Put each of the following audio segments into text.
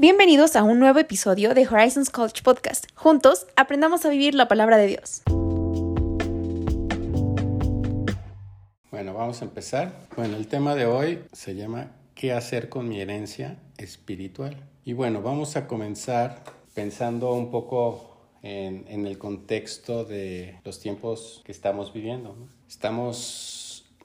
Bienvenidos a un nuevo episodio de Horizons College Podcast. Juntos aprendamos a vivir la palabra de Dios. Bueno, vamos a empezar. Bueno, el tema de hoy se llama ¿Qué hacer con mi herencia espiritual? Y bueno, vamos a comenzar pensando un poco en, el contexto de los tiempos que estamos viviendo. Estamos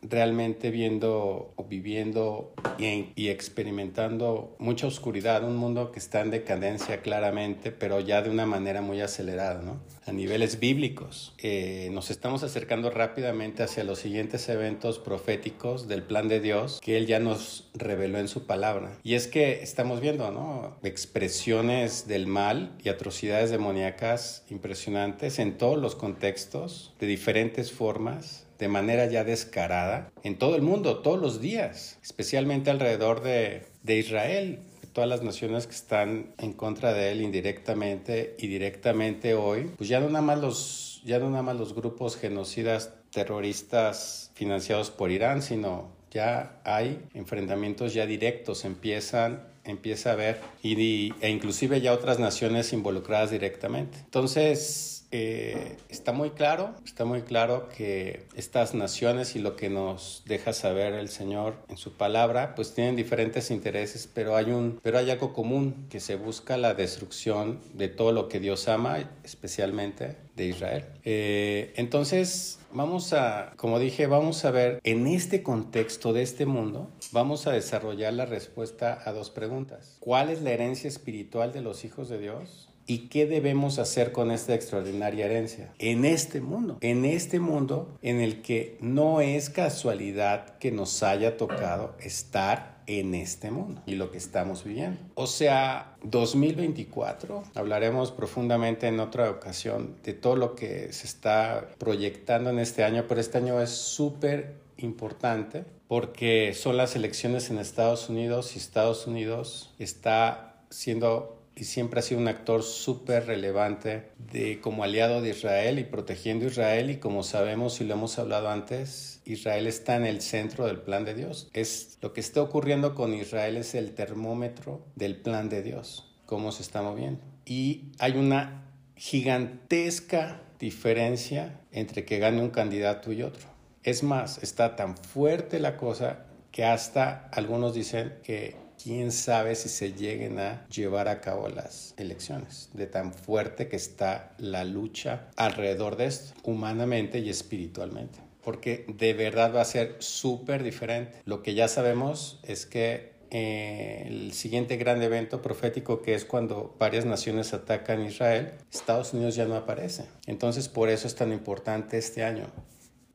realmente viendo viviendo y, experimentando mucha oscuridad, un mundo que está en decadencia claramente, pero ya de una manera muy acelerada, ¿no? A niveles bíblicos. Eh, nos estamos acercando rápidamente hacia los siguientes eventos proféticos del plan de Dios que Él ya nos reveló en su palabra. Y es que estamos viendo, ¿no? Expresiones del mal y atrocidades demoníacas impresionantes en todos los contextos, de diferentes formas de manera ya descarada en todo el mundo, todos los días, especialmente alrededor de, de Israel, todas las naciones que están en contra de él indirectamente y directamente hoy, pues ya no nada más los, ya no nada más los grupos genocidas terroristas financiados por Irán, sino ya hay enfrentamientos ya directos, empiezan empieza a haber y, e inclusive ya otras naciones involucradas directamente. Entonces, eh, está muy claro, está muy claro que estas naciones y lo que nos deja saber el Señor en su palabra, pues tienen diferentes intereses, pero hay un, pero hay algo común que se busca la destrucción de todo lo que Dios ama, especialmente de Israel. Eh, entonces, vamos a, como dije, vamos a ver en este contexto de este mundo, vamos a desarrollar la respuesta a dos preguntas. ¿Cuál es la herencia espiritual de los hijos de Dios? ¿Y qué debemos hacer con esta extraordinaria herencia? En este mundo, en este mundo en el que no es casualidad que nos haya tocado estar en este mundo y lo que estamos viviendo. O sea, 2024, hablaremos profundamente en otra ocasión de todo lo que se está proyectando en este año, pero este año es súper importante porque son las elecciones en Estados Unidos y Estados Unidos está siendo y siempre ha sido un actor súper relevante de, como aliado de Israel y protegiendo a Israel y como sabemos y lo hemos hablado antes, Israel está en el centro del plan de Dios. Es lo que está ocurriendo con Israel es el termómetro del plan de Dios, cómo se está moviendo. Y hay una gigantesca diferencia entre que gane un candidato y otro. Es más, está tan fuerte la cosa que hasta algunos dicen que quién sabe si se lleguen a llevar a cabo las elecciones, de tan fuerte que está la lucha alrededor de esto, humanamente y espiritualmente. Porque de verdad va a ser súper diferente. Lo que ya sabemos es que eh, el siguiente gran evento profético que es cuando varias naciones atacan Israel, Estados Unidos ya no aparece. Entonces por eso es tan importante este año.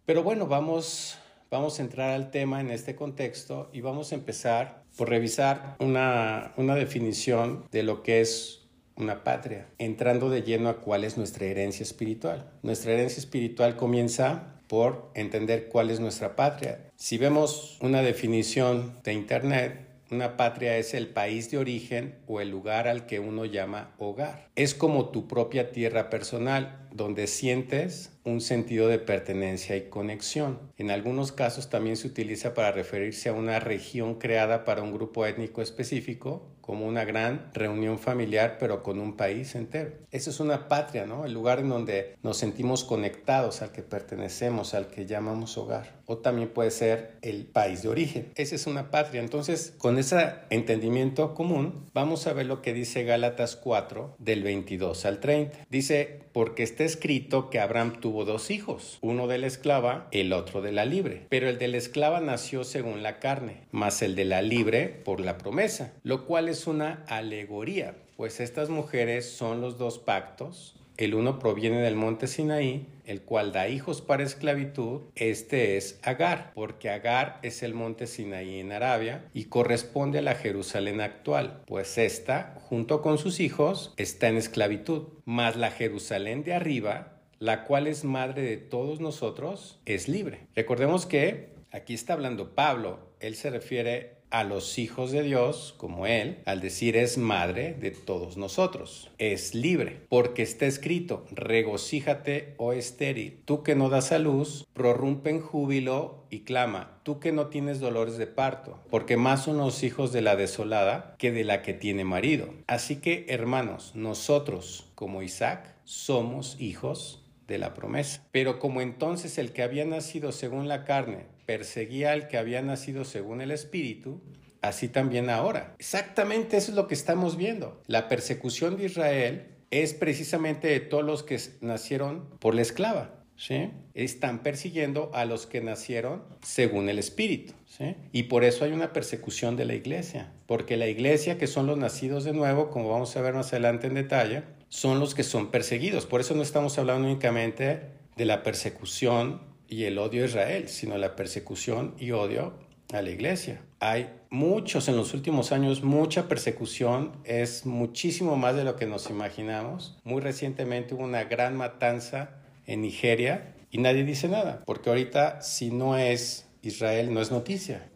Pero bueno, vamos, vamos a entrar al tema en este contexto y vamos a empezar por revisar una, una definición de lo que es una patria, entrando de lleno a cuál es nuestra herencia espiritual. Nuestra herencia espiritual comienza por entender cuál es nuestra patria. Si vemos una definición de Internet, una patria es el país de origen o el lugar al que uno llama hogar. Es como tu propia tierra personal, donde sientes un sentido de pertenencia y conexión. En algunos casos también se utiliza para referirse a una región creada para un grupo étnico específico, como una gran reunión familiar, pero con un país entero. Eso es una patria, ¿no? El lugar en donde nos sentimos conectados, al que pertenecemos, al que llamamos hogar. O también puede ser el país de origen. Esa es una patria. Entonces, con ese entendimiento común, vamos a ver lo que dice Gálatas 4, del 22 al 30. Dice, porque está escrito que Abraham tuvo dos hijos, uno de la esclava, el otro de la libre. Pero el de la esclava nació según la carne, más el de la libre por la promesa, lo cual es una alegoría, pues estas mujeres son los dos pactos. El uno proviene del monte Sinaí, el cual da hijos para esclavitud. Este es Agar, porque Agar es el monte Sinaí en Arabia y corresponde a la Jerusalén actual, pues esta, junto con sus hijos, está en esclavitud. Mas la Jerusalén de arriba, la cual es madre de todos nosotros, es libre. Recordemos que aquí está hablando Pablo, él se refiere a los hijos de Dios, como Él, al decir es madre de todos nosotros. Es libre, porque está escrito, regocíjate, oh estéril, tú que no das a luz, prorrumpe en júbilo y clama, tú que no tienes dolores de parto, porque más son los hijos de la desolada que de la que tiene marido. Así que, hermanos, nosotros, como Isaac, somos hijos de la promesa. Pero como entonces el que había nacido según la carne perseguía al que había nacido según el Espíritu, así también ahora. Exactamente eso es lo que estamos viendo. La persecución de Israel es precisamente de todos los que nacieron por la esclava. ¿Sí? Están persiguiendo a los que nacieron según el Espíritu. ¿sí? Y por eso hay una persecución de la iglesia. Porque la iglesia, que son los nacidos de nuevo, como vamos a ver más adelante en detalle, son los que son perseguidos. Por eso no estamos hablando únicamente de la persecución y el odio a Israel, sino la persecución y odio a la iglesia. Hay muchos en los últimos años, mucha persecución, es muchísimo más de lo que nos imaginamos. Muy recientemente hubo una gran matanza en Nigeria y nadie dice nada, porque ahorita si no es Israel no es noticia,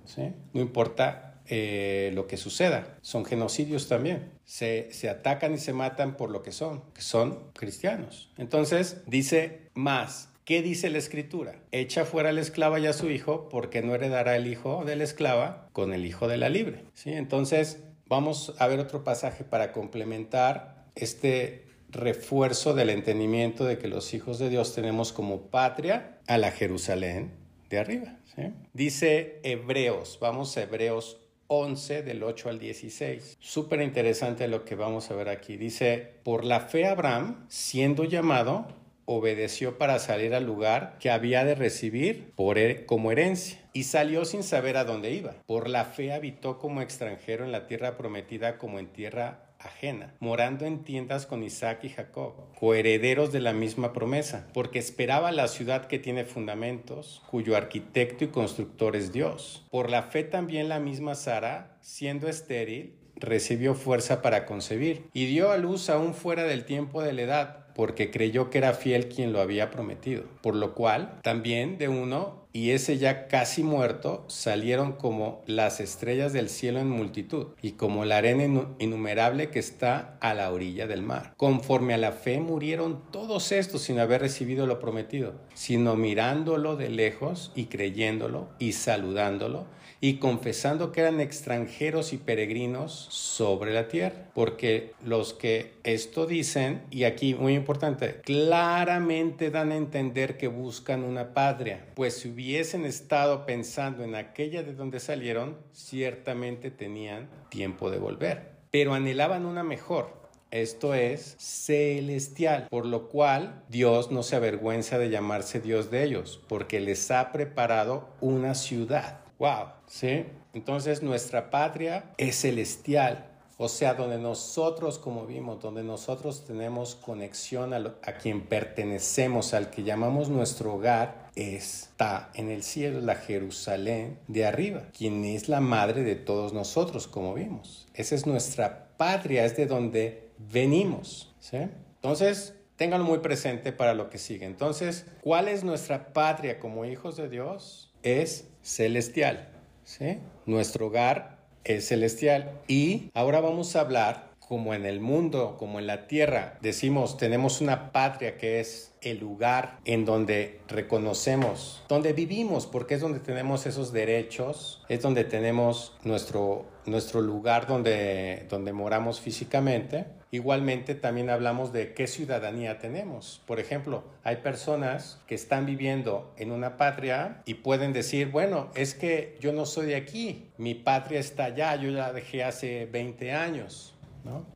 no importa eh, lo que suceda, son genocidios también. Se, se atacan y se matan por lo que son, que son cristianos. Entonces dice más, ¿Qué dice la escritura? Echa fuera la esclava y a su hijo, porque no heredará el hijo de la esclava con el hijo de la libre. ¿Sí? Entonces, vamos a ver otro pasaje para complementar este refuerzo del entendimiento de que los hijos de Dios tenemos como patria a la Jerusalén de arriba. Dice Hebreos, vamos a Hebreos 11 del 8 al 16. Súper interesante lo que vamos a ver aquí. Dice, por la fe Abraham, siendo llamado, obedeció para salir al lugar que había de recibir por, como herencia y salió sin saber a dónde iba. Por la fe habitó como extranjero en la tierra prometida como en tierra ajena, morando en tiendas con Isaac y Jacob, coherederos de la misma promesa, porque esperaba la ciudad que tiene fundamentos, cuyo arquitecto y constructor es Dios. Por la fe también la misma Sara, siendo estéril, recibió fuerza para concebir y dio a luz aún fuera del tiempo de la edad porque creyó que era fiel quien lo había prometido. Por lo cual, también de uno, y ese ya casi muerto, salieron como las estrellas del cielo en multitud, y como la arena innumerable que está a la orilla del mar. Conforme a la fe murieron todos estos sin haber recibido lo prometido, sino mirándolo de lejos y creyéndolo y saludándolo y confesando que eran extranjeros y peregrinos sobre la tierra. Porque los que esto dicen, y aquí muy importante, claramente dan a entender que buscan una patria, pues si hubiesen estado pensando en aquella de donde salieron, ciertamente tenían tiempo de volver. Pero anhelaban una mejor, esto es celestial, por lo cual Dios no se avergüenza de llamarse Dios de ellos, porque les ha preparado una ciudad. Wow, ¿sí? Entonces nuestra patria es celestial, o sea, donde nosotros, como vimos, donde nosotros tenemos conexión a, quien pertenecemos, al que llamamos nuestro hogar, está en el cielo, la Jerusalén de arriba, quien es la madre de todos nosotros, como vimos. Esa es nuestra patria, es de donde venimos. ¿sí? Entonces, ténganlo muy presente para lo que sigue. Entonces, ¿cuál es nuestra patria como hijos de Dios? Es celestial. ¿sí? Nuestro hogar es celestial. Y ahora vamos a hablar como en el mundo, como en la tierra, decimos, tenemos una patria que es el lugar en donde reconocemos, donde vivimos, porque es donde tenemos esos derechos, es donde tenemos nuestro, nuestro lugar donde, donde moramos físicamente. Igualmente también hablamos de qué ciudadanía tenemos. Por ejemplo, hay personas que están viviendo en una patria y pueden decir, bueno, es que yo no soy de aquí, mi patria está allá, yo la dejé hace 20 años.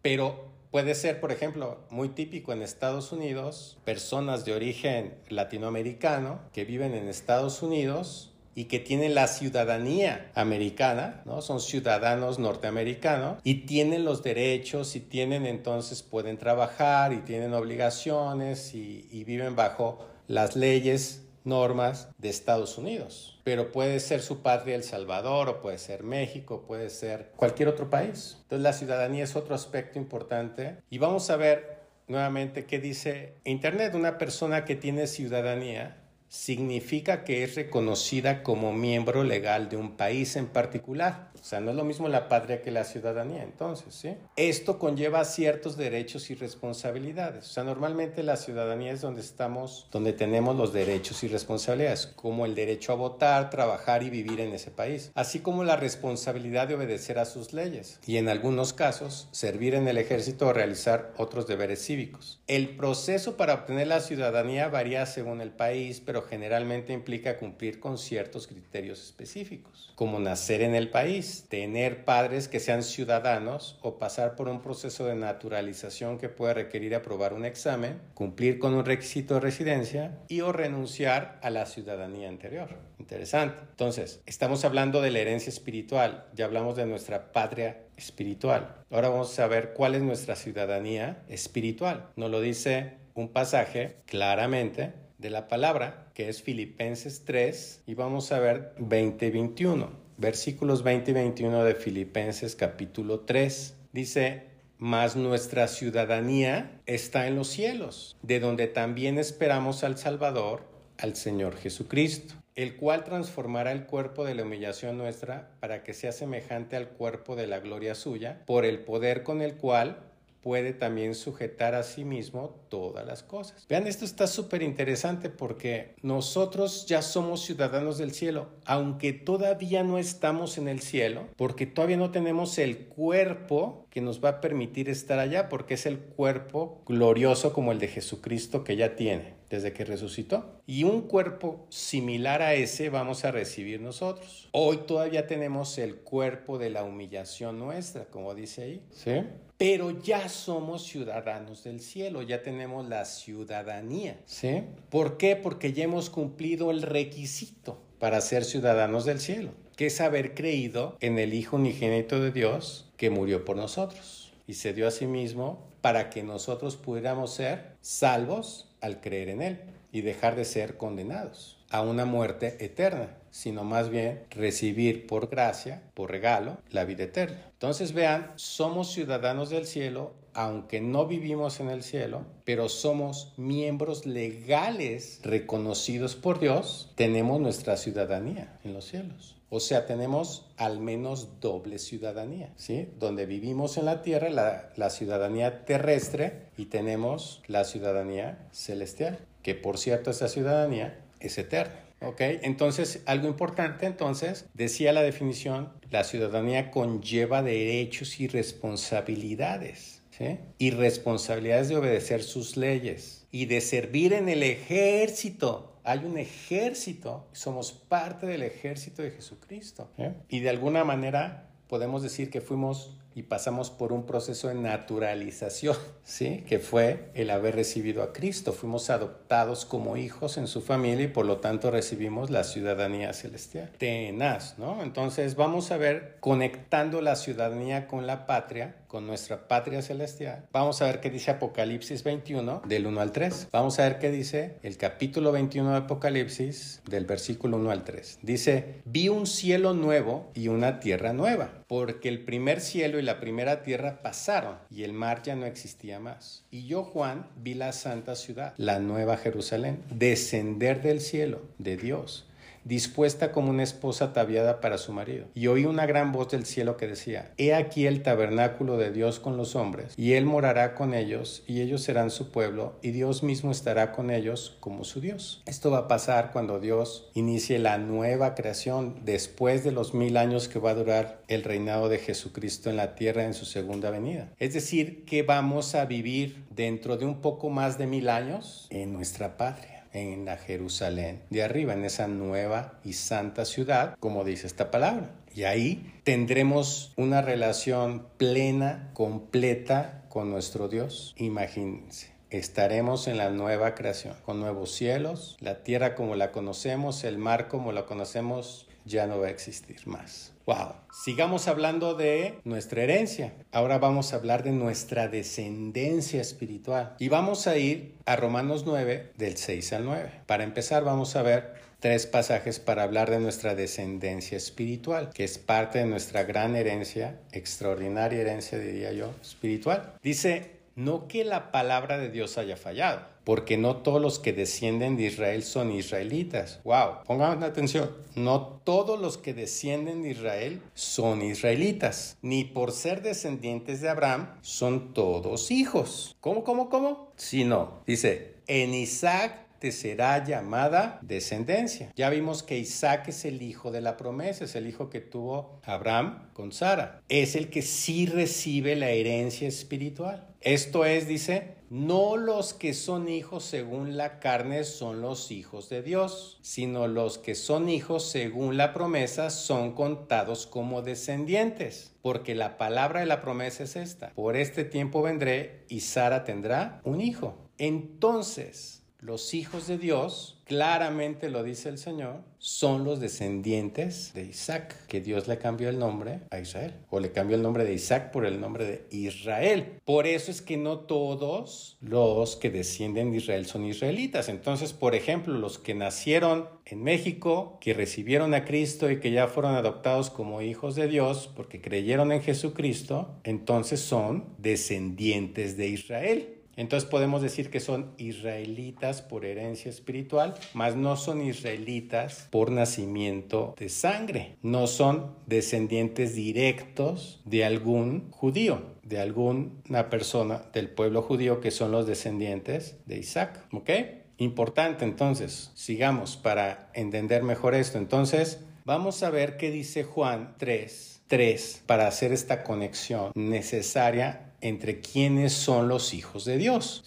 Pero puede ser, por ejemplo, muy típico en Estados Unidos, personas de origen latinoamericano que viven en Estados Unidos y que tienen la ciudadanía americana, ¿no? Son ciudadanos norteamericanos y tienen los derechos y tienen entonces pueden trabajar y tienen obligaciones y viven bajo las leyes normas de Estados Unidos, pero puede ser su patria El Salvador o puede ser México, puede ser cualquier otro país. Entonces la ciudadanía es otro aspecto importante y vamos a ver nuevamente qué dice Internet. Una persona que tiene ciudadanía significa que es reconocida como miembro legal de un país en particular. O sea, no es lo mismo la patria que la ciudadanía, entonces, ¿sí? Esto conlleva ciertos derechos y responsabilidades. O sea, normalmente la ciudadanía es donde estamos, donde tenemos los derechos y responsabilidades, como el derecho a votar, trabajar y vivir en ese país, así como la responsabilidad de obedecer a sus leyes y en algunos casos servir en el ejército o realizar otros deberes cívicos. El proceso para obtener la ciudadanía varía según el país, pero generalmente implica cumplir con ciertos criterios específicos, como nacer en el país, tener padres que sean ciudadanos o pasar por un proceso de naturalización que pueda requerir aprobar un examen, cumplir con un requisito de residencia y o renunciar a la ciudadanía anterior. Interesante. Entonces, estamos hablando de la herencia espiritual, ya hablamos de nuestra patria espiritual. Ahora vamos a ver cuál es nuestra ciudadanía espiritual. Nos lo dice un pasaje claramente de la palabra, que es Filipenses 3, y vamos a ver 20-21, versículos 20 y 21 de Filipenses capítulo 3. Dice, mas nuestra ciudadanía está en los cielos, de donde también esperamos al Salvador, al Señor Jesucristo, el cual transformará el cuerpo de la humillación nuestra para que sea semejante al cuerpo de la gloria suya, por el poder con el cual puede también sujetar a sí mismo todas las cosas. Vean, esto está súper interesante porque nosotros ya somos ciudadanos del cielo, aunque todavía no estamos en el cielo, porque todavía no tenemos el cuerpo que nos va a permitir estar allá, porque es el cuerpo glorioso como el de Jesucristo que ya tiene desde que resucitó. Y un cuerpo similar a ese vamos a recibir nosotros. Hoy todavía tenemos el cuerpo de la humillación nuestra, como dice ahí. ¿Sí? Pero ya somos ciudadanos del cielo, ya tenemos la ciudadanía. ¿Sí? ¿Por qué? Porque ya hemos cumplido el requisito para ser ciudadanos del cielo, que es haber creído en el Hijo unigénito de Dios que murió por nosotros y se dio a sí mismo para que nosotros pudiéramos ser salvos al creer en Él y dejar de ser condenados a una muerte eterna, sino más bien recibir por gracia, por regalo, la vida eterna. Entonces vean, somos ciudadanos del cielo, aunque no vivimos en el cielo, pero somos miembros legales reconocidos por Dios, tenemos nuestra ciudadanía en los cielos. O sea, tenemos al menos doble ciudadanía, ¿sí? Donde vivimos en la tierra, la, la, ciudadanía terrestre y tenemos la ciudadanía celestial, que por cierto esa ciudadanía es eterna. ¿Ok? Entonces, algo importante, entonces, decía la definición, la ciudadanía conlleva derechos y responsabilidades, ¿sí? Y responsabilidades de obedecer sus leyes y de servir en el ejército hay un ejército, somos parte del ejército de Jesucristo. ¿eh? Y de alguna manera podemos decir que fuimos y pasamos por un proceso de naturalización, ¿sí? Que fue el haber recibido a Cristo. Fuimos adoptados como hijos en su familia y por lo tanto recibimos la ciudadanía celestial. Tenaz, ¿no? Entonces vamos a ver conectando la ciudadanía con la patria, con nuestra patria celestial. Vamos a ver qué dice Apocalipsis 21 del 1 al 3. Vamos a ver qué dice el capítulo 21 de Apocalipsis del versículo 1 al 3. Dice, vi un cielo nuevo y una tierra nueva, porque el primer cielo y la primera tierra pasaron y el mar ya no existía más. Y yo, Juan, vi la santa ciudad, la nueva Jerusalén, descender del cielo de Dios dispuesta como una esposa ataviada para su marido. Y oí una gran voz del cielo que decía, He aquí el tabernáculo de Dios con los hombres, y él morará con ellos, y ellos serán su pueblo, y Dios mismo estará con ellos como su Dios. Esto va a pasar cuando Dios inicie la nueva creación después de los mil años que va a durar el reinado de Jesucristo en la tierra en su segunda venida. Es decir, que vamos a vivir dentro de un poco más de mil años en nuestra patria en la Jerusalén de arriba, en esa nueva y santa ciudad, como dice esta palabra. Y ahí tendremos una relación plena, completa con nuestro Dios. Imagínense. Estaremos en la nueva creación, con nuevos cielos, la tierra como la conocemos, el mar como la conocemos, ya no va a existir más. Wow. Sigamos hablando de nuestra herencia. Ahora vamos a hablar de nuestra descendencia espiritual. Y vamos a ir a Romanos 9, del 6 al 9. Para empezar, vamos a ver tres pasajes para hablar de nuestra descendencia espiritual, que es parte de nuestra gran herencia, extraordinaria herencia, diría yo, espiritual. Dice no que la palabra de Dios haya fallado, porque no todos los que descienden de Israel son israelitas. Wow, pongan atención, no todos los que descienden de Israel son israelitas, ni por ser descendientes de Abraham son todos hijos. ¿Cómo, cómo, cómo? Si no, dice, en Isaac te será llamada descendencia. Ya vimos que Isaac es el hijo de la promesa, es el hijo que tuvo Abraham con Sara. Es el que sí recibe la herencia espiritual. Esto es, dice, no los que son hijos según la carne son los hijos de Dios, sino los que son hijos según la promesa son contados como descendientes. Porque la palabra de la promesa es esta. Por este tiempo vendré y Sara tendrá un hijo. Entonces, los hijos de Dios, claramente lo dice el Señor, son los descendientes de Isaac, que Dios le cambió el nombre a Israel, o le cambió el nombre de Isaac por el nombre de Israel. Por eso es que no todos los que descienden de Israel son israelitas. Entonces, por ejemplo, los que nacieron en México, que recibieron a Cristo y que ya fueron adoptados como hijos de Dios porque creyeron en Jesucristo, entonces son descendientes de Israel. Entonces podemos decir que son israelitas por herencia espiritual, mas no son israelitas por nacimiento de sangre. No son descendientes directos de algún judío, de alguna persona del pueblo judío que son los descendientes de Isaac. ¿Ok? Importante entonces, sigamos para entender mejor esto. Entonces, vamos a ver qué dice Juan 3, 3 para hacer esta conexión necesaria entre quiénes son los hijos de Dios.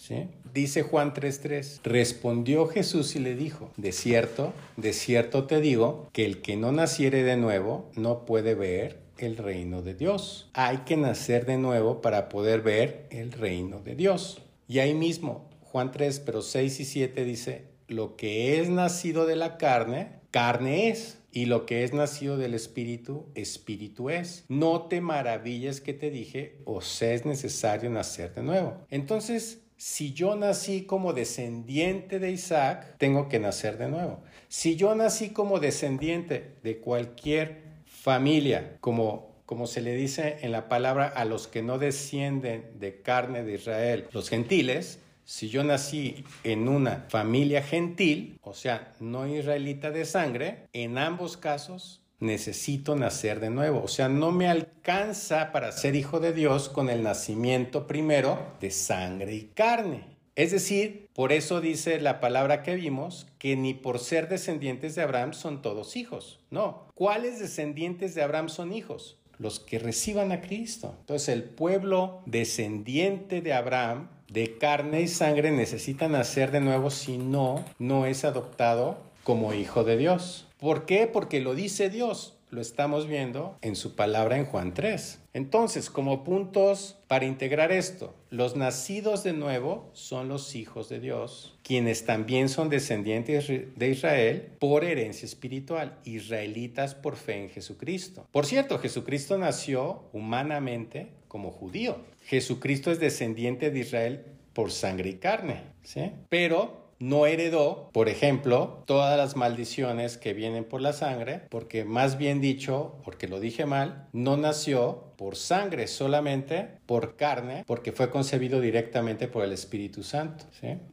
Dice Juan 3:3, respondió Jesús y le dijo, de cierto, de cierto te digo, que el que no naciere de nuevo no puede ver el reino de Dios. Hay que nacer de nuevo para poder ver el reino de Dios. Y ahí mismo, Juan 3, pero 6 y 7 dice, lo que es nacido de la carne, carne es y lo que es nacido del Espíritu, Espíritu es. No te maravilles que te dije, os es necesario nacer de nuevo. Entonces, si yo nací como descendiente de Isaac, tengo que nacer de nuevo. Si yo nací como descendiente de cualquier familia, como como se le dice en la palabra a los que no descienden de carne de Israel, los gentiles, si yo nací en una familia gentil, o sea, no israelita de sangre, en ambos casos necesito nacer de nuevo. O sea, no me alcanza para ser hijo de Dios con el nacimiento primero de sangre y carne. Es decir, por eso dice la palabra que vimos, que ni por ser descendientes de Abraham son todos hijos. No. ¿Cuáles descendientes de Abraham son hijos? los que reciban a Cristo. Entonces el pueblo descendiente de Abraham, de carne y sangre, necesita nacer de nuevo, si no, no es adoptado como hijo de Dios. ¿Por qué? Porque lo dice Dios. Lo estamos viendo en su palabra en Juan 3. Entonces, como puntos para integrar esto, los nacidos de nuevo son los hijos de Dios, quienes también son descendientes de Israel por herencia espiritual, israelitas por fe en Jesucristo. Por cierto, Jesucristo nació humanamente como judío. Jesucristo es descendiente de Israel por sangre y carne, ¿sí? Pero no heredó, por ejemplo, todas las maldiciones que vienen por la sangre, porque más bien dicho, porque lo dije mal, no nació por sangre, solamente por carne, porque fue concebido directamente por el Espíritu Santo.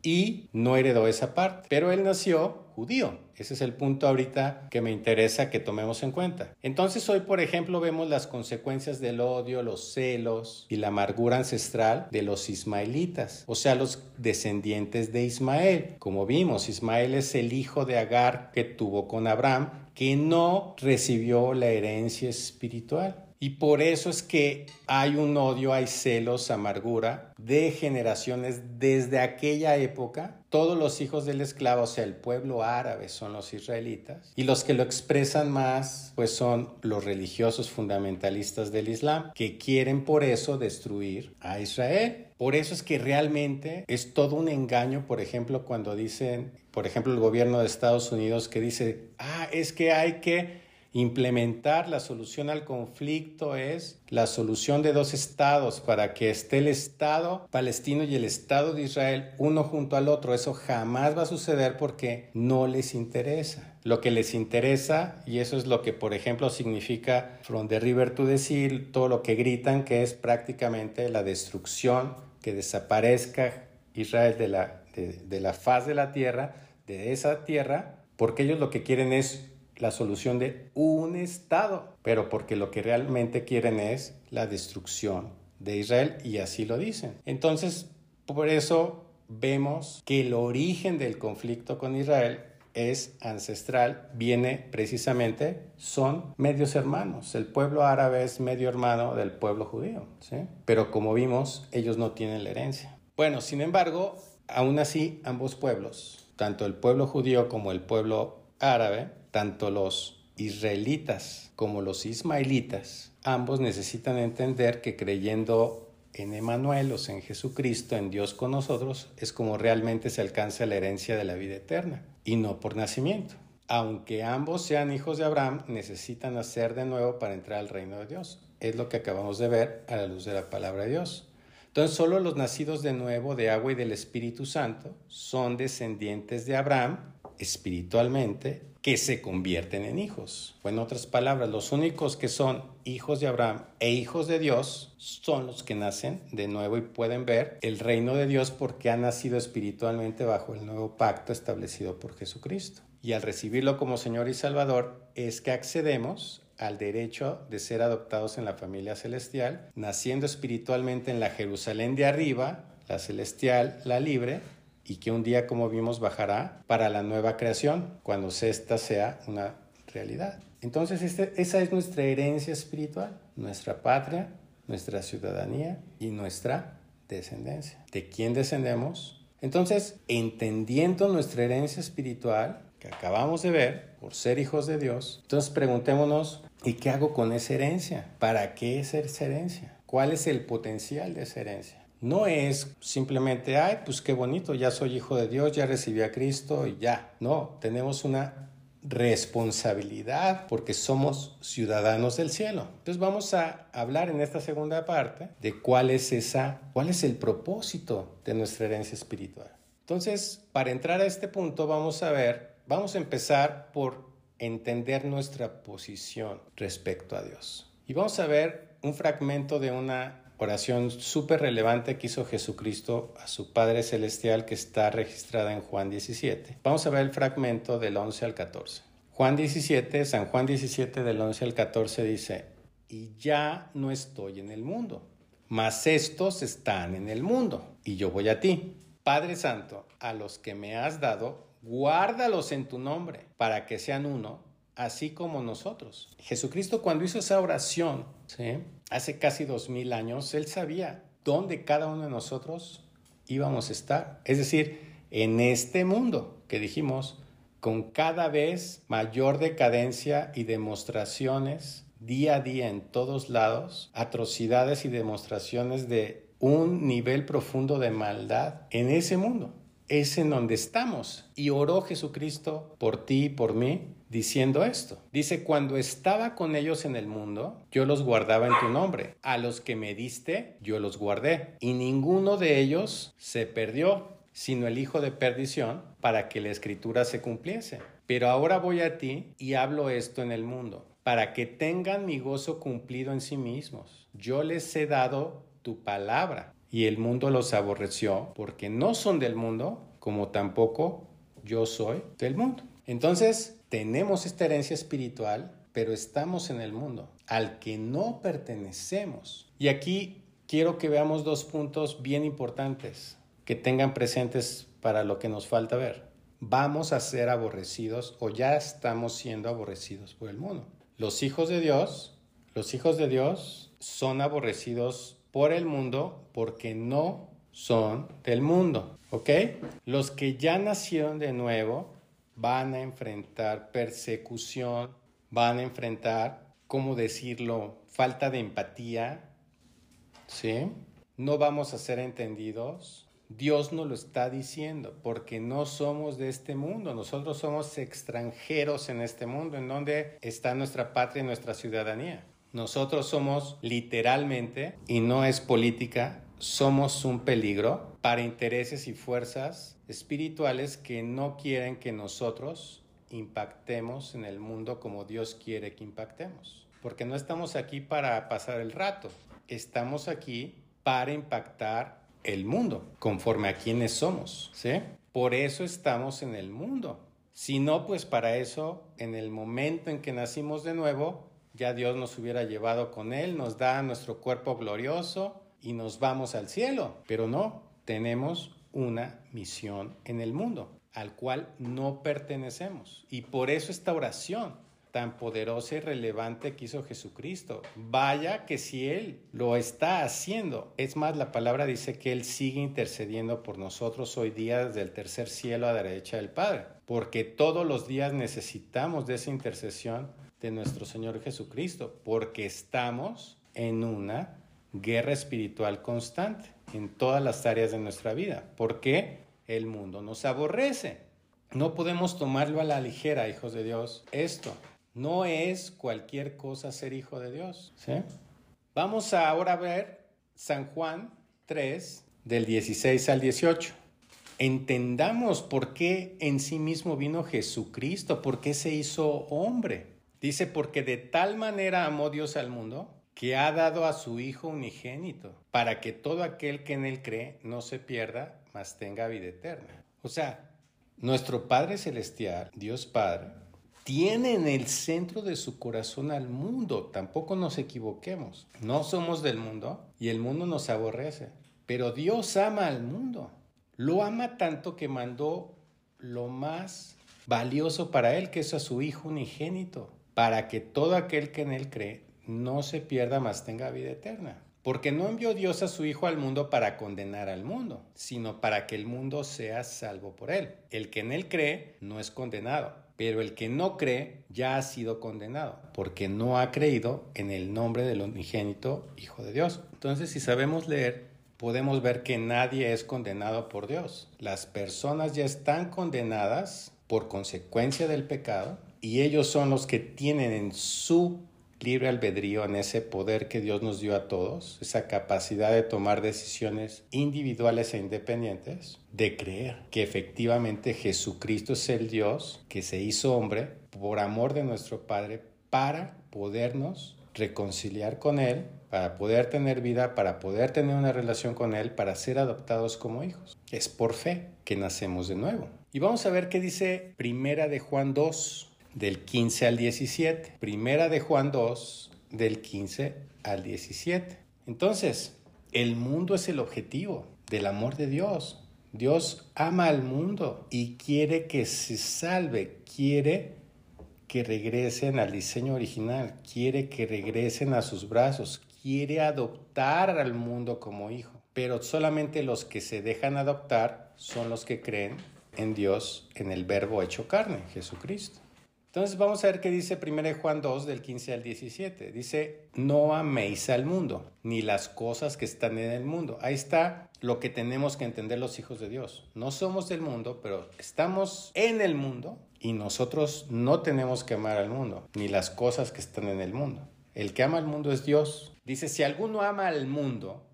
Y no heredó esa parte, pero él nació judío. Ese es el punto ahorita que me interesa que tomemos en cuenta. Entonces hoy, por ejemplo, vemos las consecuencias del odio, los celos y la amargura ancestral de los ismaelitas, o sea, los descendientes de Ismael. Como vimos, Ismael es el hijo de Agar que tuvo con Abraham, que no recibió la herencia espiritual. Y por eso es que hay un odio, hay celos, amargura de generaciones desde aquella época. Todos los hijos del esclavo, o sea, el pueblo árabe son los israelitas. Y los que lo expresan más, pues son los religiosos fundamentalistas del Islam, que quieren por eso destruir a Israel. Por eso es que realmente es todo un engaño, por ejemplo, cuando dicen, por ejemplo, el gobierno de Estados Unidos que dice, ah, es que hay que Implementar la solución al conflicto es la solución de dos estados para que esté el Estado palestino y el Estado de Israel uno junto al otro. Eso jamás va a suceder porque no les interesa. Lo que les interesa, y eso es lo que por ejemplo significa From the River to the Sea, todo lo que gritan que es prácticamente la destrucción, que desaparezca Israel de la, de, de la faz de la tierra, de esa tierra, porque ellos lo que quieren es la solución de un Estado, pero porque lo que realmente quieren es la destrucción de Israel y así lo dicen. Entonces, por eso vemos que el origen del conflicto con Israel es ancestral, viene precisamente, son medios hermanos. El pueblo árabe es medio hermano del pueblo judío, ¿sí? Pero como vimos, ellos no tienen la herencia. Bueno, sin embargo, aún así, ambos pueblos, tanto el pueblo judío como el pueblo árabe, tanto los israelitas como los ismaelitas, ambos necesitan entender que creyendo en Emanuel, o sea, en Jesucristo, en Dios con nosotros, es como realmente se alcanza la herencia de la vida eterna, y no por nacimiento. Aunque ambos sean hijos de Abraham, necesitan nacer de nuevo para entrar al reino de Dios. Es lo que acabamos de ver a la luz de la palabra de Dios. Entonces, solo los nacidos de nuevo de agua y del Espíritu Santo son descendientes de Abraham espiritualmente que se convierten en hijos. O en otras palabras, los únicos que son hijos de Abraham e hijos de Dios son los que nacen de nuevo y pueden ver el reino de Dios porque han nacido espiritualmente bajo el nuevo pacto establecido por Jesucristo. Y al recibirlo como Señor y Salvador es que accedemos al derecho de ser adoptados en la familia celestial, naciendo espiritualmente en la Jerusalén de arriba, la celestial, la libre, y que un día, como vimos, bajará para la nueva creación, cuando esta sea una realidad. Entonces, este, esa es nuestra herencia espiritual, nuestra patria, nuestra ciudadanía y nuestra descendencia. ¿De quién descendemos? Entonces, entendiendo nuestra herencia espiritual, que acabamos de ver, por ser hijos de Dios, entonces preguntémonos, ¿y qué hago con esa herencia? ¿Para qué es esa herencia? ¿Cuál es el potencial de esa herencia? No es simplemente, ay, pues qué bonito, ya soy hijo de Dios, ya recibí a Cristo y ya. No, tenemos una responsabilidad porque somos ciudadanos del cielo. Entonces vamos a hablar en esta segunda parte de cuál es esa, cuál es el propósito de nuestra herencia espiritual. Entonces, para entrar a este punto vamos a ver, vamos a empezar por entender nuestra posición respecto a Dios. Y vamos a ver un fragmento de una oración súper relevante que hizo Jesucristo a su Padre Celestial que está registrada en Juan 17. Vamos a ver el fragmento del 11 al 14. Juan 17, San Juan 17 del 11 al 14 dice, y ya no estoy en el mundo, mas estos están en el mundo, y yo voy a ti. Padre Santo, a los que me has dado, guárdalos en tu nombre, para que sean uno, así como nosotros. Jesucristo cuando hizo esa oración, ¿sí? Hace casi dos mil años, él sabía dónde cada uno de nosotros íbamos a estar. Es decir, en este mundo que dijimos, con cada vez mayor decadencia y demostraciones día a día en todos lados, atrocidades y demostraciones de un nivel profundo de maldad en ese mundo. Es en donde estamos. Y oró Jesucristo por ti y por mí diciendo esto. Dice, cuando estaba con ellos en el mundo, yo los guardaba en tu nombre. A los que me diste, yo los guardé. Y ninguno de ellos se perdió, sino el hijo de perdición, para que la escritura se cumpliese. Pero ahora voy a ti y hablo esto en el mundo, para que tengan mi gozo cumplido en sí mismos. Yo les he dado tu palabra. Y el mundo los aborreció porque no son del mundo, como tampoco yo soy del mundo. Entonces, tenemos esta herencia espiritual, pero estamos en el mundo al que no pertenecemos. Y aquí quiero que veamos dos puntos bien importantes que tengan presentes para lo que nos falta ver. Vamos a ser aborrecidos o ya estamos siendo aborrecidos por el mundo. Los hijos de Dios, los hijos de Dios son aborrecidos por el mundo porque no son del mundo, ¿ok? Los que ya nacieron de nuevo van a enfrentar persecución, van a enfrentar, ¿cómo decirlo?, falta de empatía, ¿sí? No vamos a ser entendidos, Dios nos lo está diciendo, porque no somos de este mundo, nosotros somos extranjeros en este mundo, en donde está nuestra patria y nuestra ciudadanía. Nosotros somos literalmente, y no es política, somos un peligro para intereses y fuerzas espirituales que no quieren que nosotros impactemos en el mundo como Dios quiere que impactemos. Porque no estamos aquí para pasar el rato, estamos aquí para impactar el mundo, conforme a quienes somos, ¿sí? Por eso estamos en el mundo. Si no, pues para eso, en el momento en que nacimos de nuevo, ya Dios nos hubiera llevado con Él, nos da nuestro cuerpo glorioso y nos vamos al cielo. Pero no, tenemos una misión en el mundo al cual no pertenecemos. Y por eso esta oración tan poderosa y relevante que hizo Jesucristo. Vaya que si Él lo está haciendo. Es más, la palabra dice que Él sigue intercediendo por nosotros hoy día desde el tercer cielo a la derecha del Padre. Porque todos los días necesitamos de esa intercesión de nuestro Señor Jesucristo. Porque estamos en una guerra espiritual constante en todas las áreas de nuestra vida. Porque el mundo nos aborrece. No podemos tomarlo a la ligera, hijos de Dios. Esto no es cualquier cosa ser hijo de Dios. ¿sí? Vamos ahora a ver San Juan 3, del 16 al 18. Entendamos por qué en sí mismo vino Jesucristo, por qué se hizo hombre. Dice, porque de tal manera amó Dios al mundo que ha dado a su Hijo unigénito, para que todo aquel que en él cree no se pierda, mas tenga vida eterna. O sea, nuestro Padre Celestial, Dios Padre, tiene en el centro de su corazón al mundo. Tampoco nos equivoquemos. No somos del mundo y el mundo nos aborrece. Pero Dios ama al mundo. Lo ama tanto que mandó lo más valioso para él, que es a su Hijo unigénito, para que todo aquel que en él cree no se pierda, mas tenga vida eterna. Porque no envió Dios a su Hijo al mundo para condenar al mundo, sino para que el mundo sea salvo por él. El que en él cree no es condenado pero el que no cree ya ha sido condenado, porque no ha creído en el nombre del unigénito Hijo de Dios. Entonces, si sabemos leer, podemos ver que nadie es condenado por Dios. Las personas ya están condenadas por consecuencia del pecado y ellos son los que tienen en su libre albedrío, en ese poder que Dios nos dio a todos, esa capacidad de tomar decisiones individuales e independientes, de creer que efectivamente Jesucristo es el Dios que se hizo hombre por amor de nuestro Padre para podernos reconciliar con Él, para poder tener vida, para poder tener una relación con Él, para ser adoptados como hijos. Es por fe que nacemos de nuevo. Y vamos a ver qué dice Primera de Juan 2, del 15 al 17. Primera de Juan 2, del 15 al 17. Entonces, el mundo es el objetivo del amor de Dios. Dios ama al mundo y quiere que se salve, quiere que regresen al diseño original, quiere que regresen a sus brazos, quiere adoptar al mundo como hijo. Pero solamente los que se dejan adoptar son los que creen en Dios, en el verbo hecho carne, Jesucristo. Entonces vamos a ver qué dice 1 Juan 2 del 15 al 17. Dice, no améis al mundo, ni las cosas que están en el mundo. Ahí está lo que tenemos que entender los hijos de Dios. No somos del mundo, pero estamos en el mundo y nosotros no tenemos que amar al mundo, ni las cosas que están en el mundo. El que ama al mundo es Dios. Dice, si alguno ama al mundo,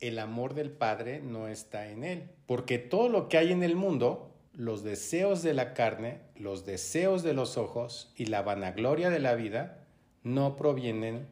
el amor del Padre no está en él. Porque todo lo que hay en el mundo, los deseos de la carne, los deseos de los ojos y la vanagloria de la vida no provienen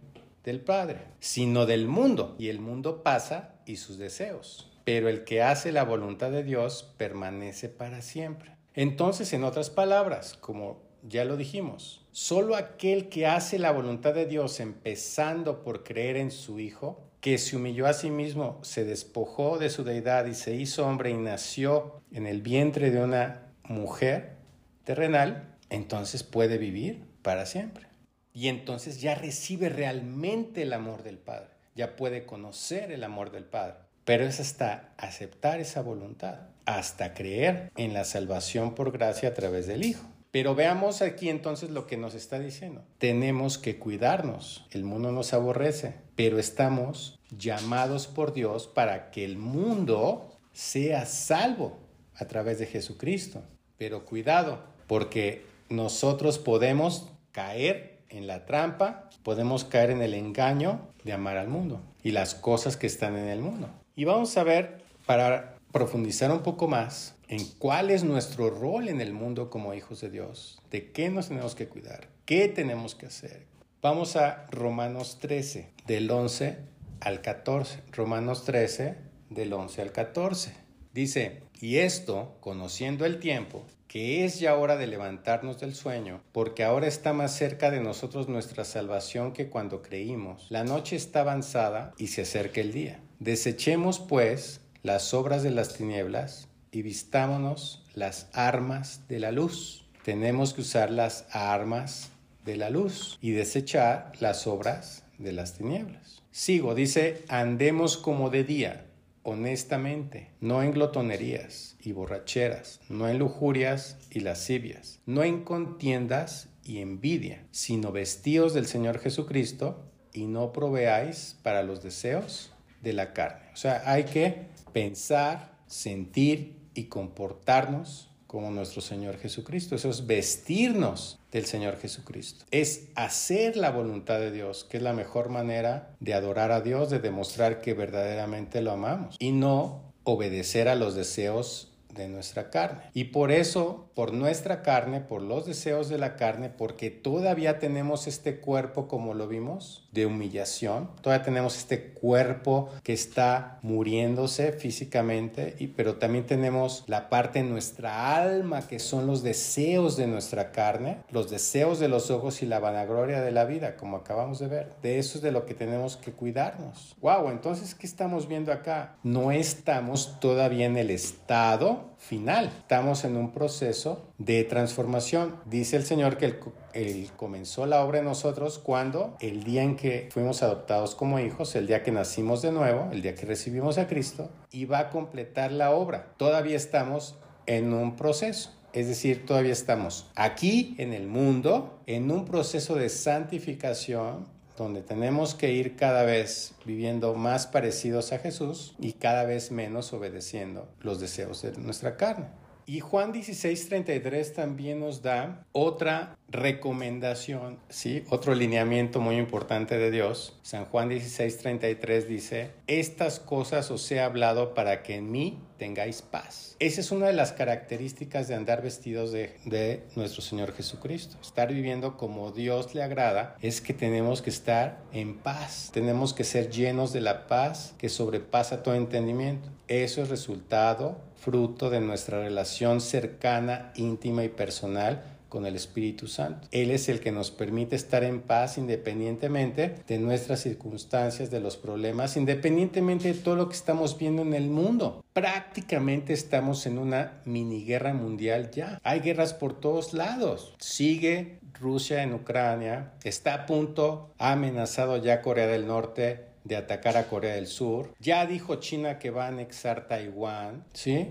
del Padre, sino del mundo. Y el mundo pasa y sus deseos. Pero el que hace la voluntad de Dios permanece para siempre. Entonces, en otras palabras, como ya lo dijimos, solo aquel que hace la voluntad de Dios empezando por creer en su Hijo, que se humilló a sí mismo, se despojó de su deidad y se hizo hombre y nació en el vientre de una mujer terrenal, entonces puede vivir para siempre. Y entonces ya recibe realmente el amor del Padre, ya puede conocer el amor del Padre. Pero es hasta aceptar esa voluntad, hasta creer en la salvación por gracia a través del Hijo. Pero veamos aquí entonces lo que nos está diciendo. Tenemos que cuidarnos. El mundo nos aborrece, pero estamos llamados por Dios para que el mundo sea salvo a través de Jesucristo. Pero cuidado, porque nosotros podemos caer en la trampa, podemos caer en el engaño de amar al mundo y las cosas que están en el mundo. Y vamos a ver, para profundizar un poco más en cuál es nuestro rol en el mundo como hijos de Dios, de qué nos tenemos que cuidar, qué tenemos que hacer. Vamos a Romanos 13, del 11 al 14. Romanos 13, del 11 al 14. Dice, y esto, conociendo el tiempo, que es ya hora de levantarnos del sueño, porque ahora está más cerca de nosotros nuestra salvación que cuando creímos. La noche está avanzada y se acerca el día. Desechemos, pues, las obras de las tinieblas y vistámonos las armas de la luz. Tenemos que usar las armas de la luz y desechar las obras de las tinieblas. Sigo, dice, andemos como de día, honestamente, no en glotonerías y borracheras, no en lujurias y lascivias, no en contiendas y envidia, sino vestidos del Señor Jesucristo y no proveáis para los deseos de la carne. O sea, hay que pensar, sentir y comportarnos como nuestro Señor Jesucristo. Eso es vestirnos del Señor Jesucristo. Es hacer la voluntad de Dios, que es la mejor manera de adorar a Dios, de demostrar que verdaderamente lo amamos y no obedecer a los deseos de nuestra carne. Y por eso, por nuestra carne, por los deseos de la carne, porque todavía tenemos este cuerpo, como lo vimos, de humillación, todavía tenemos este cuerpo que está muriéndose físicamente, y, pero también tenemos la parte en nuestra alma que son los deseos de nuestra carne, los deseos de los ojos y la vanagloria de la vida, como acabamos de ver. De eso es de lo que tenemos que cuidarnos. Wow, entonces, ¿qué estamos viendo acá? No estamos todavía en el estado final. Estamos en un proceso de transformación. Dice el Señor que él, comenzó la obra en nosotros cuando el día en que fuimos adoptados como hijos, el día que nacimos de nuevo, el día que recibimos a Cristo, y va a completar la obra. Todavía estamos en un proceso. Es decir, todavía estamos aquí en el mundo, en un proceso de santificación donde tenemos que ir cada vez viviendo más parecidos a Jesús y cada vez menos obedeciendo los deseos de nuestra carne. Y Juan 16:33 también nos da otra recomendación, ¿sí? Otro lineamiento muy importante de Dios. San Juan 16:33 dice, estas cosas os he hablado para que en mí tengáis paz. Esa es una de las características de andar vestidos de nuestro Señor Jesucristo. Estar viviendo como Dios le agrada es que tenemos que estar en paz. Tenemos que ser llenos de la paz que sobrepasa todo entendimiento. Eso es resultado fruto de nuestra relación cercana, íntima y personal con el Espíritu Santo. Él es el que nos permite estar en paz independientemente de nuestras circunstancias, de los problemas, independientemente de todo lo que estamos viendo en el mundo. Prácticamente estamos en una mini guerra mundial ya. Hay guerras por todos lados. Sigue Rusia en Ucrania, está a punto, ha amenazado ya Corea del Norte, de atacar a Corea del Sur. Ya dijo China que va a anexar Taiwán, ¿sí?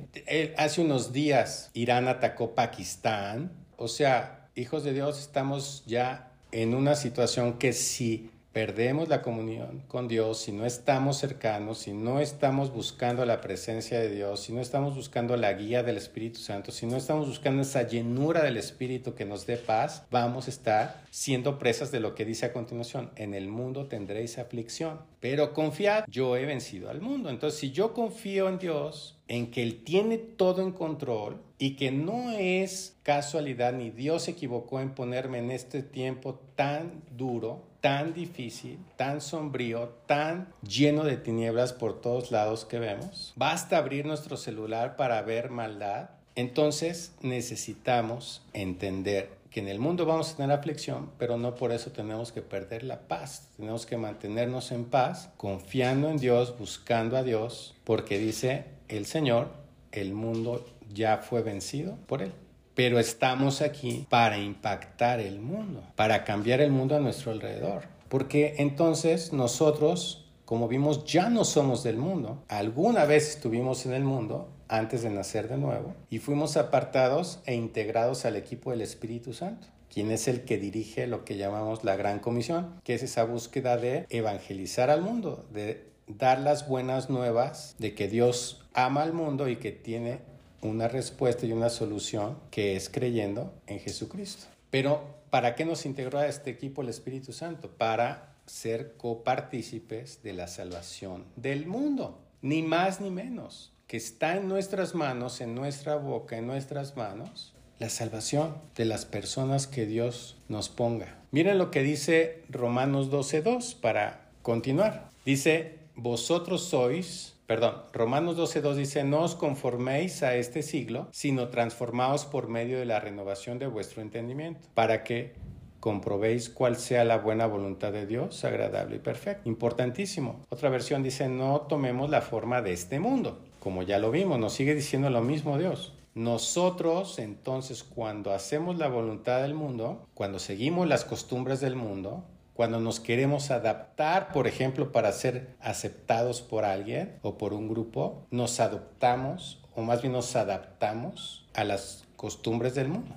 hace unos días Irán atacó Pakistán. O sea, hijos de Dios, estamos ya en una situación que si perdemos la comunión con Dios, si no estamos cercanos, si no estamos buscando la presencia de Dios, si no estamos buscando la guía del Espíritu Santo, si no estamos buscando esa llenura del Espíritu que nos dé paz, vamos a estar siendo presas de lo que dice a continuación. En el mundo tendréis aflicción, pero confiad, yo he vencido al mundo. Entonces, si yo confío en Dios, en que Él tiene todo en control y que no es casualidad ni Dios se equivocó en ponerme en este tiempo tan duro, tan difícil, tan sombrío, tan lleno de tinieblas por todos lados que vemos. Basta abrir nuestro celular para ver maldad. Entonces necesitamos entender que en el mundo vamos a tener aflicción, pero no por eso tenemos que perder la paz. Tenemos que mantenernos en paz, confiando en Dios, buscando a Dios, porque dice el Señor, el mundo ya fue vencido por Él. Pero estamos aquí para impactar el mundo, para cambiar el mundo a nuestro alrededor. Porque entonces nosotros, como vimos, ya no somos del mundo. Alguna vez estuvimos en el mundo antes de nacer de nuevo y fuimos apartados e integrados al equipo del Espíritu Santo quien es el que dirige lo que llamamos la Gran Comisión, que es esa búsqueda de evangelizar al mundo, de dar las buenas nuevas de que Dios ama al mundo y que tiene una respuesta y una solución que es creyendo en Jesucristo. Pero, ¿para qué nos integró a este equipo el Espíritu Santo? Para ser copartícipes de la salvación del mundo, ni más ni menos, que está en nuestras manos, en nuestra boca, en nuestras manos, la salvación de las personas que Dios nos ponga. Miren lo que dice Romanos 12.2 para continuar. Dice, vosotros sois Perdón, Romanos 12.2 dice, no os conforméis a este siglo, sino transformaos por medio de la renovación de vuestro entendimiento, para que comprobéis cuál sea la buena voluntad de Dios, agradable y perfecta. Importantísimo. Otra versión dice, no tomemos la forma de este mundo. Como ya lo vimos, nos sigue diciendo lo mismo Dios. Nosotros, entonces, cuando hacemos la voluntad del mundo, cuando seguimos las costumbres del mundo, cuando nos queremos adaptar, por ejemplo, para ser aceptados por alguien o por un grupo, nos adoptamos o más bien nos adaptamos a las costumbres del mundo.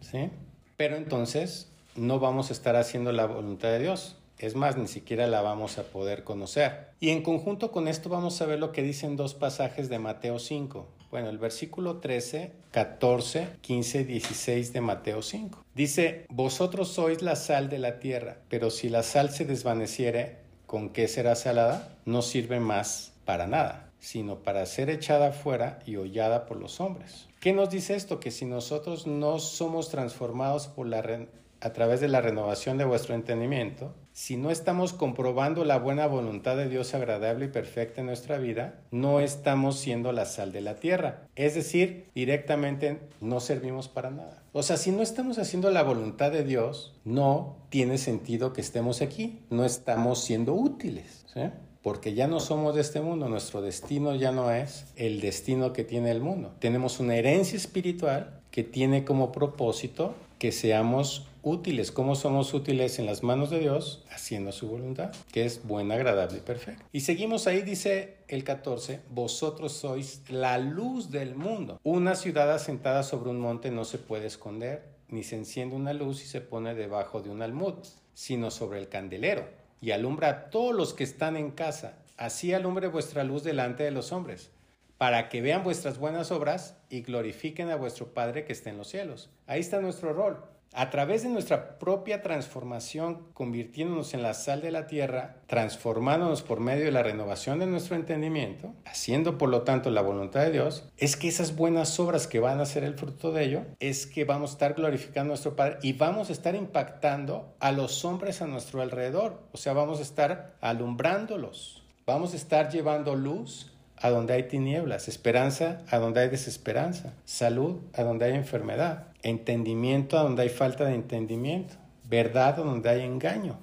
¿sí? Pero entonces no vamos a estar haciendo la voluntad de Dios. Es más, ni siquiera la vamos a poder conocer. Y en conjunto con esto vamos a ver lo que dicen dos pasajes de Mateo 5. Bueno, el versículo 13, 14, 15, 16 de Mateo 5. Dice, vosotros sois la sal de la tierra, pero si la sal se desvaneciere, ¿con qué será salada? No sirve más para nada, sino para ser echada afuera y hollada por los hombres. ¿Qué nos dice esto? Que si nosotros no somos transformados por la a través de la renovación de vuestro entendimiento, si no estamos comprobando la buena voluntad de Dios agradable y perfecta en nuestra vida, no estamos siendo la sal de la tierra. Es decir, directamente no servimos para nada. O sea, si no estamos haciendo la voluntad de Dios, no tiene sentido que estemos aquí. No estamos siendo útiles. porque ya no somos de este mundo, nuestro destino ya no es el destino que tiene el mundo. Tenemos una herencia espiritual que tiene como propósito que seamos útiles. ¿Cómo somos útiles en las manos de Dios? Haciendo su voluntad, que es buena, agradable y perfecta. Y seguimos ahí, dice el 14, vosotros sois la luz del mundo. Una ciudad asentada sobre un monte no se puede esconder, ni se enciende una luz y se pone debajo de un almud, sino sobre el candelero, y alumbra a todos los que están en casa. Así alumbre vuestra luz delante de los hombres para que vean vuestras buenas obras y glorifiquen a vuestro Padre que está en los cielos. Ahí está nuestro rol. A través de nuestra propia transformación, convirtiéndonos en la sal de la tierra, transformándonos por medio de la renovación de nuestro entendimiento, haciendo por lo tanto la voluntad de Dios, es que esas buenas obras que van a ser el fruto de ello, es que vamos a estar glorificando a nuestro Padre y vamos a estar impactando a los hombres a nuestro alrededor. O sea, vamos a estar alumbrándolos, vamos a estar llevando luz a donde hay tinieblas, esperanza a donde hay desesperanza, salud a donde hay enfermedad, entendimiento a donde hay falta de entendimiento, verdad a donde hay engaño.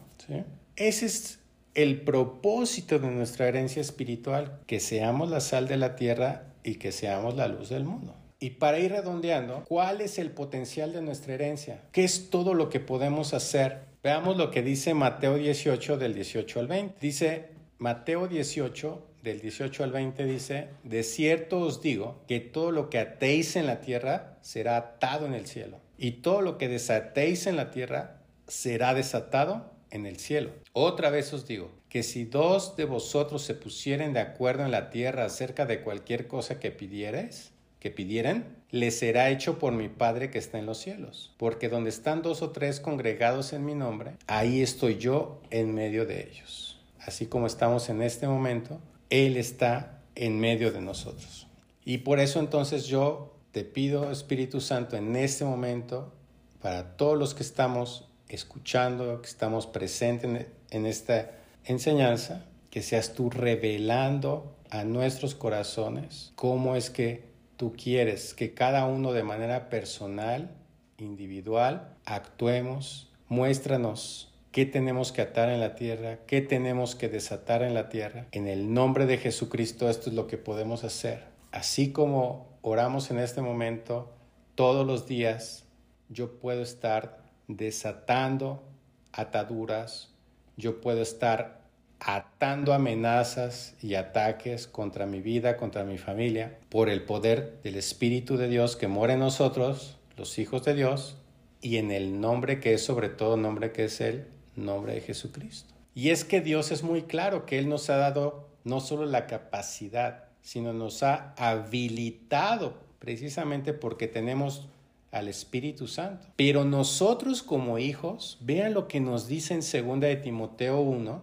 Ese es el propósito de nuestra herencia espiritual, que seamos la sal de la tierra y que seamos la luz del mundo. Y para ir redondeando, ¿cuál es el potencial de nuestra herencia? ¿Qué es todo lo que podemos hacer? Veamos lo que dice Mateo 18 del 18 al 20. Dice Mateo 18 del 18 al 20 dice, de cierto os digo que todo lo que atéis en la tierra será atado en el cielo, y todo lo que desatéis en la tierra será desatado en el cielo. Otra vez os digo que si dos de vosotros se pusieren de acuerdo en la tierra acerca de cualquier cosa que pidierais, que pidieran, les será hecho por mi Padre que está en los cielos. Porque donde están dos o tres congregados en mi nombre, ahí estoy yo en medio de ellos. Así como estamos en este momento, él está en medio de nosotros. Y por eso entonces yo te pido, Espíritu Santo, en este momento, para todos los que estamos escuchando, que estamos presentes en esta enseñanza, que seas tú revelando a nuestros corazones cómo es que tú quieres que cada uno de manera personal, individual, actuemos, muéstranos qué tenemos que atar en la tierra, qué tenemos que desatar en la tierra. En el nombre de Jesucristo esto es lo que podemos hacer. Así como oramos en este momento, todos los días yo puedo estar desatando ataduras, yo puedo estar atando amenazas y ataques contra mi vida, contra mi familia, por el poder del Espíritu de Dios que mora en nosotros, los hijos de Dios, y en el nombre que es sobre todo nombre que es Él, nombre de Jesucristo. Y es que Dios es muy claro que Él nos ha dado no solo la capacidad, sino nos ha habilitado precisamente porque tenemos al Espíritu Santo. Pero nosotros como hijos, vean lo que nos dice en 2 de Timoteo 1,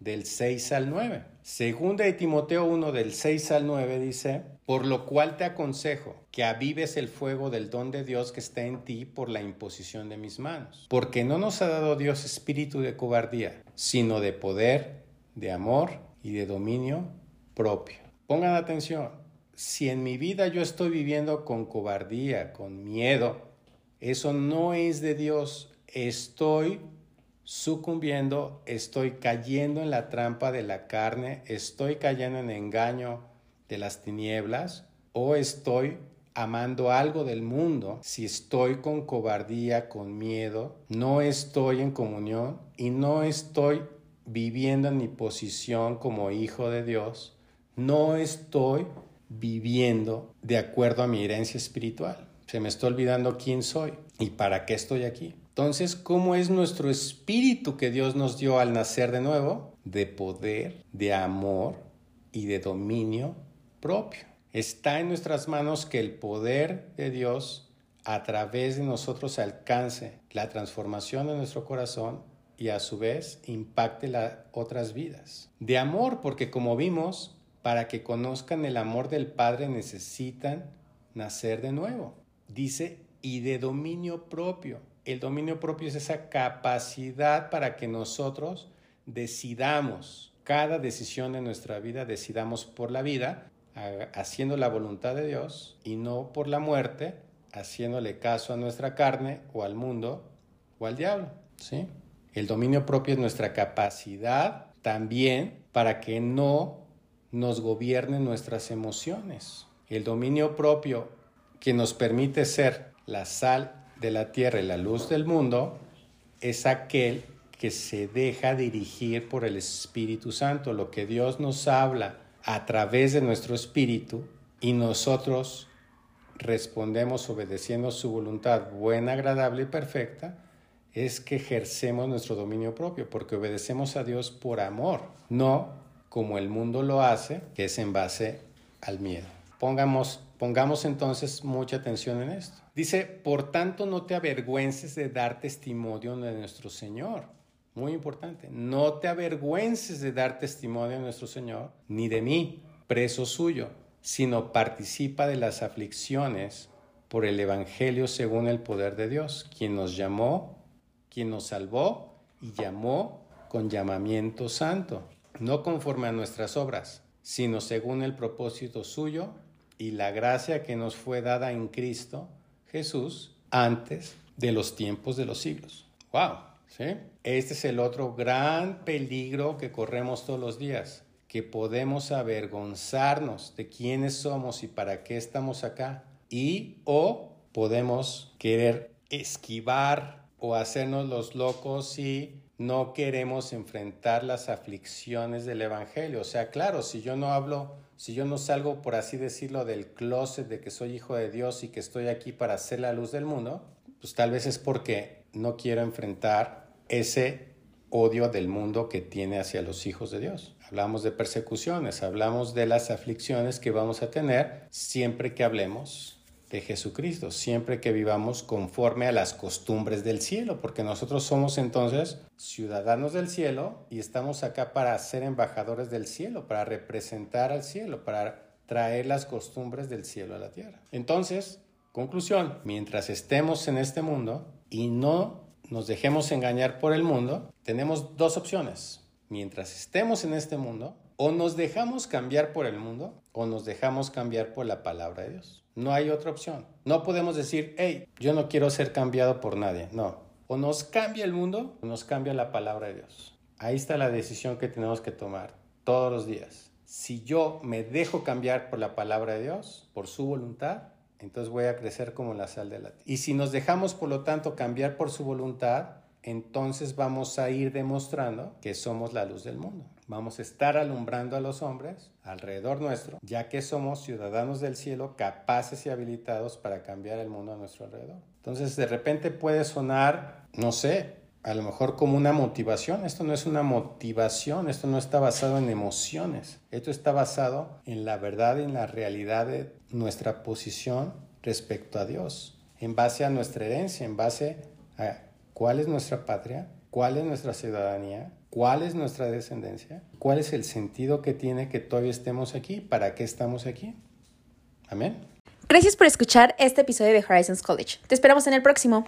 del 6 al 9. Segunda de Timoteo 1 del 6 al 9 dice, por lo cual te aconsejo que avives el fuego del don de Dios que está en ti por la imposición de mis manos, porque no nos ha dado Dios espíritu de cobardía, sino de poder, de amor y de dominio propio. Pongan atención, si en mi vida yo estoy viviendo con cobardía, con miedo, eso no es de Dios, estoy sucumbiendo, estoy cayendo en la trampa de la carne, estoy cayendo en engaño de las tinieblas o estoy amando algo del mundo, si estoy con cobardía, con miedo, no estoy en comunión y no estoy viviendo en mi posición como hijo de Dios, no estoy viviendo de acuerdo a mi herencia espiritual. Se me está olvidando quién soy y para qué estoy aquí. Entonces, ¿cómo es nuestro espíritu que Dios nos dio al nacer de nuevo? De poder, de amor y de dominio propio. Está en nuestras manos que el poder de Dios a través de nosotros alcance la transformación de nuestro corazón y a su vez impacte las otras vidas. De amor, porque como vimos, para que conozcan el amor del Padre necesitan nacer de nuevo. Dice, y de dominio propio el dominio propio es esa capacidad para que nosotros decidamos cada decisión de nuestra vida, decidamos por la vida, haciendo la voluntad de Dios y no por la muerte, haciéndole caso a nuestra carne o al mundo o al diablo. ¿sí? El dominio propio es nuestra capacidad también para que no nos gobiernen nuestras emociones. El dominio propio que nos permite ser la sal de la tierra y la luz del mundo es aquel que se deja dirigir por el Espíritu Santo, lo que Dios nos habla a través de nuestro espíritu y nosotros respondemos obedeciendo su voluntad buena, agradable y perfecta, es que ejercemos nuestro dominio propio, porque obedecemos a Dios por amor, no como el mundo lo hace, que es en base al miedo. Pongamos, pongamos entonces mucha atención en esto. Dice, por tanto no te avergüences de dar testimonio de nuestro Señor. Muy importante, no te avergüences de dar testimonio de nuestro Señor, ni de mí, preso suyo, sino participa de las aflicciones por el Evangelio según el poder de Dios, quien nos llamó, quien nos salvó y llamó con llamamiento santo, no conforme a nuestras obras, sino según el propósito suyo y la gracia que nos fue dada en Cristo Jesús antes de los tiempos de los siglos. ¡Wow! ¿Sí? Este es el otro gran peligro que corremos todos los días, que podemos avergonzarnos de quiénes somos y para qué estamos acá, y o podemos querer esquivar o hacernos los locos y no queremos enfrentar las aflicciones del Evangelio. O sea, claro, si yo no hablo, si yo no salgo, por así decirlo, del closet de que soy hijo de Dios y que estoy aquí para hacer la luz del mundo, pues tal vez es porque no quiero enfrentar ese odio del mundo que tiene hacia los hijos de Dios. Hablamos de persecuciones, hablamos de las aflicciones que vamos a tener siempre que hablemos de Jesucristo, siempre que vivamos conforme a las costumbres del cielo, porque nosotros somos entonces ciudadanos del cielo y estamos acá para ser embajadores del cielo, para representar al cielo, para traer las costumbres del cielo a la tierra. Entonces, conclusión, mientras estemos en este mundo y no nos dejemos engañar por el mundo, tenemos dos opciones. Mientras estemos en este mundo, o nos dejamos cambiar por el mundo o nos dejamos cambiar por la palabra de Dios. No hay otra opción. No podemos decir, hey, yo no quiero ser cambiado por nadie. No. O nos cambia el mundo o nos cambia la palabra de Dios. Ahí está la decisión que tenemos que tomar todos los días. Si yo me dejo cambiar por la palabra de Dios, por su voluntad, entonces voy a crecer como la sal de la tierra. Y si nos dejamos, por lo tanto, cambiar por su voluntad, entonces vamos a ir demostrando que somos la luz del mundo. Vamos a estar alumbrando a los hombres alrededor nuestro, ya que somos ciudadanos del cielo capaces y habilitados para cambiar el mundo a nuestro alrededor. Entonces de repente puede sonar, no sé, a lo mejor como una motivación. Esto no es una motivación, esto no está basado en emociones. Esto está basado en la verdad y en la realidad de nuestra posición respecto a Dios, en base a nuestra herencia, en base a cuál es nuestra patria, cuál es nuestra ciudadanía, cuál es nuestra descendencia, cuál es el sentido que tiene que todavía estemos aquí, para qué estamos aquí. Amén. Gracias por escuchar este episodio de Horizons College. Te esperamos en el próximo.